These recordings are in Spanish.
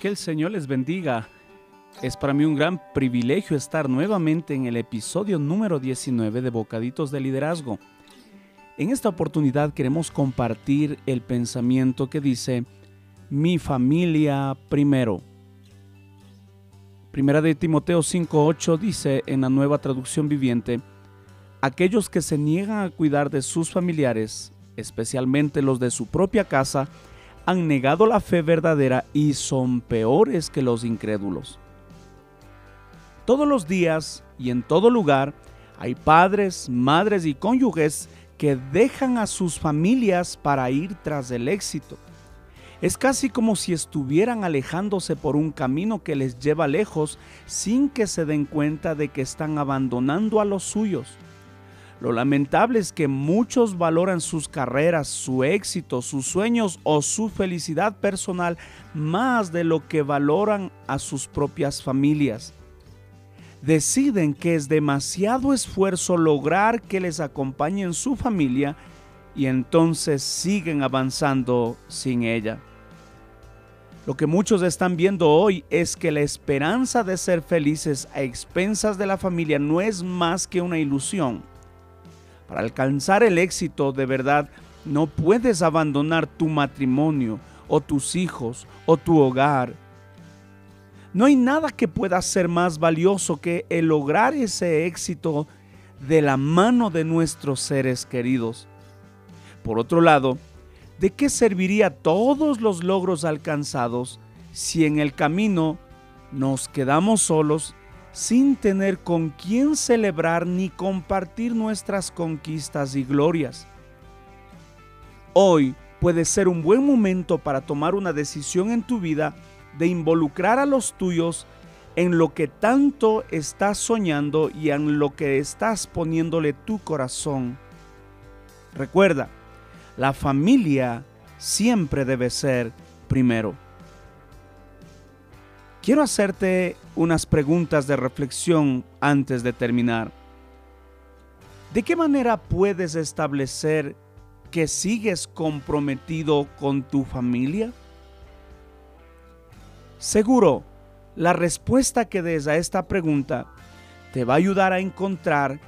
Que el Señor les bendiga. Es para mí un gran privilegio estar nuevamente en el episodio número 19 de Bocaditos de Liderazgo. En esta oportunidad queremos compartir el pensamiento que dice, mi familia primero. Primera de Timoteo 5.8 dice en la nueva traducción viviente, aquellos que se niegan a cuidar de sus familiares, especialmente los de su propia casa, han negado la fe verdadera y son peores que los incrédulos. Todos los días y en todo lugar hay padres, madres y cónyuges que dejan a sus familias para ir tras el éxito. Es casi como si estuvieran alejándose por un camino que les lleva lejos sin que se den cuenta de que están abandonando a los suyos. Lo lamentable es que muchos valoran sus carreras, su éxito, sus sueños o su felicidad personal más de lo que valoran a sus propias familias. Deciden que es demasiado esfuerzo lograr que les acompañen su familia y entonces siguen avanzando sin ella. Lo que muchos están viendo hoy es que la esperanza de ser felices a expensas de la familia no es más que una ilusión para alcanzar el éxito de verdad, no puedes abandonar tu matrimonio o tus hijos o tu hogar. No hay nada que pueda ser más valioso que el lograr ese éxito de la mano de nuestros seres queridos. Por otro lado, ¿de qué serviría todos los logros alcanzados si en el camino nos quedamos solos sin tener con quién celebrar ni compartir nuestras conquistas y glorias. Hoy puede ser un buen momento para tomar una decisión en tu vida de involucrar a los tuyos en lo que tanto estás soñando y en lo que estás poniéndole tu corazón. Recuerda, la familia siempre debe ser primero. Quiero hacerte unas preguntas de reflexión antes de terminar. ¿De qué manera puedes establecer que sigues comprometido con tu familia? Seguro, la respuesta que des a esta pregunta te va a ayudar a encontrar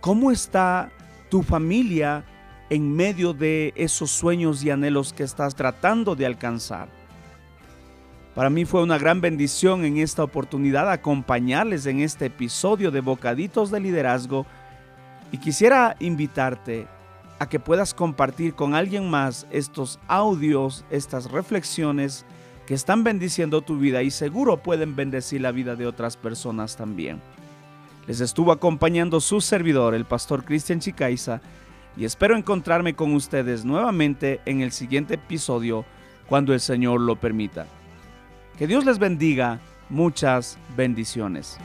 cómo está tu familia en medio de esos sueños y anhelos que estás tratando de alcanzar. Para mí fue una gran bendición en esta oportunidad acompañarles en este episodio de Bocaditos de Liderazgo y quisiera invitarte a que puedas compartir con alguien más estos audios, estas reflexiones que están bendiciendo tu vida y seguro pueden bendecir la vida de otras personas también. Les estuvo acompañando su servidor, el pastor Cristian Chicaiza, y espero encontrarme con ustedes nuevamente en el siguiente episodio cuando el Señor lo permita. Que Dios les bendiga. Muchas bendiciones.